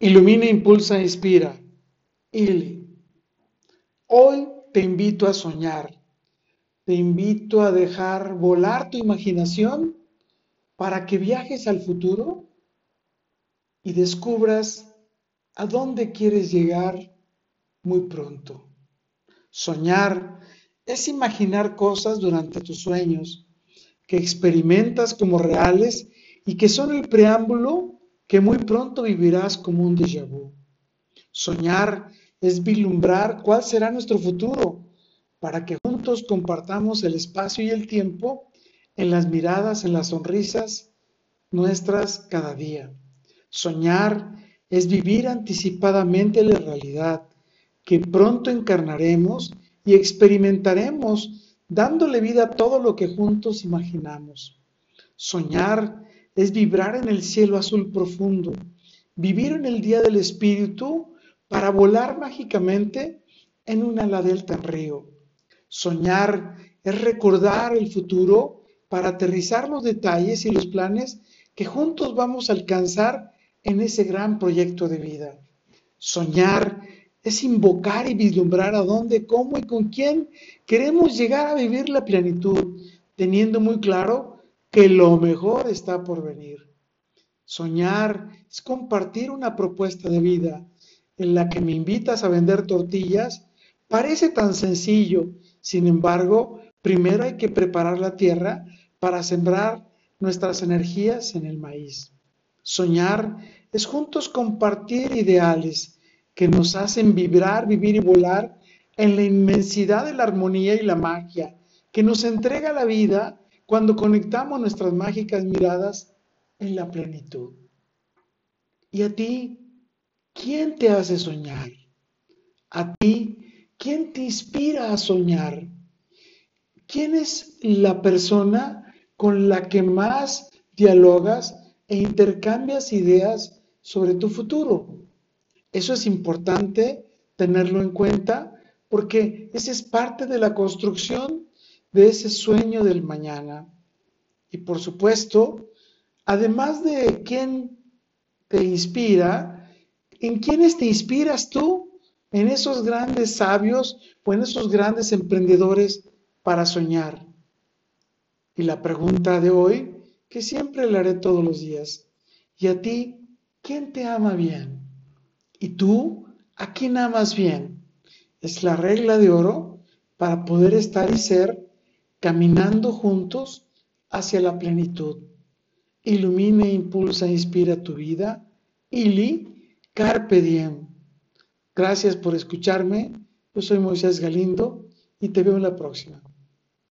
Ilumina, impulsa, inspira. Ili. Hoy te invito a soñar. Te invito a dejar volar tu imaginación para que viajes al futuro y descubras a dónde quieres llegar muy pronto. Soñar es imaginar cosas durante tus sueños que experimentas como reales y que son el preámbulo que muy pronto vivirás como un déjà vu. Soñar es vislumbrar cuál será nuestro futuro para que juntos compartamos el espacio y el tiempo en las miradas, en las sonrisas nuestras cada día. Soñar es vivir anticipadamente la realidad que pronto encarnaremos y experimentaremos dándole vida a todo lo que juntos imaginamos. Soñar es vibrar en el cielo azul profundo, vivir en el día del espíritu para volar mágicamente en una ala delta río. Soñar es recordar el futuro para aterrizar los detalles y los planes que juntos vamos a alcanzar en ese gran proyecto de vida. Soñar es invocar y vislumbrar a dónde, cómo y con quién queremos llegar a vivir la plenitud, teniendo muy claro que lo mejor está por venir. Soñar es compartir una propuesta de vida en la que me invitas a vender tortillas. Parece tan sencillo, sin embargo, primero hay que preparar la tierra para sembrar nuestras energías en el maíz. Soñar es juntos compartir ideales que nos hacen vibrar, vivir y volar en la inmensidad de la armonía y la magia que nos entrega la vida cuando conectamos nuestras mágicas miradas en la plenitud. ¿Y a ti? ¿Quién te hace soñar? ¿A ti? ¿Quién te inspira a soñar? ¿Quién es la persona con la que más dialogas e intercambias ideas sobre tu futuro? Eso es importante tenerlo en cuenta porque esa es parte de la construcción de ese sueño del mañana. Y por supuesto, además de quién te inspira, ¿en quiénes te inspiras tú? En esos grandes sabios o en esos grandes emprendedores para soñar. Y la pregunta de hoy, que siempre le haré todos los días, ¿y a ti quién te ama bien? ¿Y tú a quién amas bien? Es la regla de oro para poder estar y ser caminando juntos hacia la plenitud. Ilumina, impulsa, inspira tu vida. Ili, carpe diem. Gracias por escucharme. Yo soy Moisés Galindo y te veo en la próxima.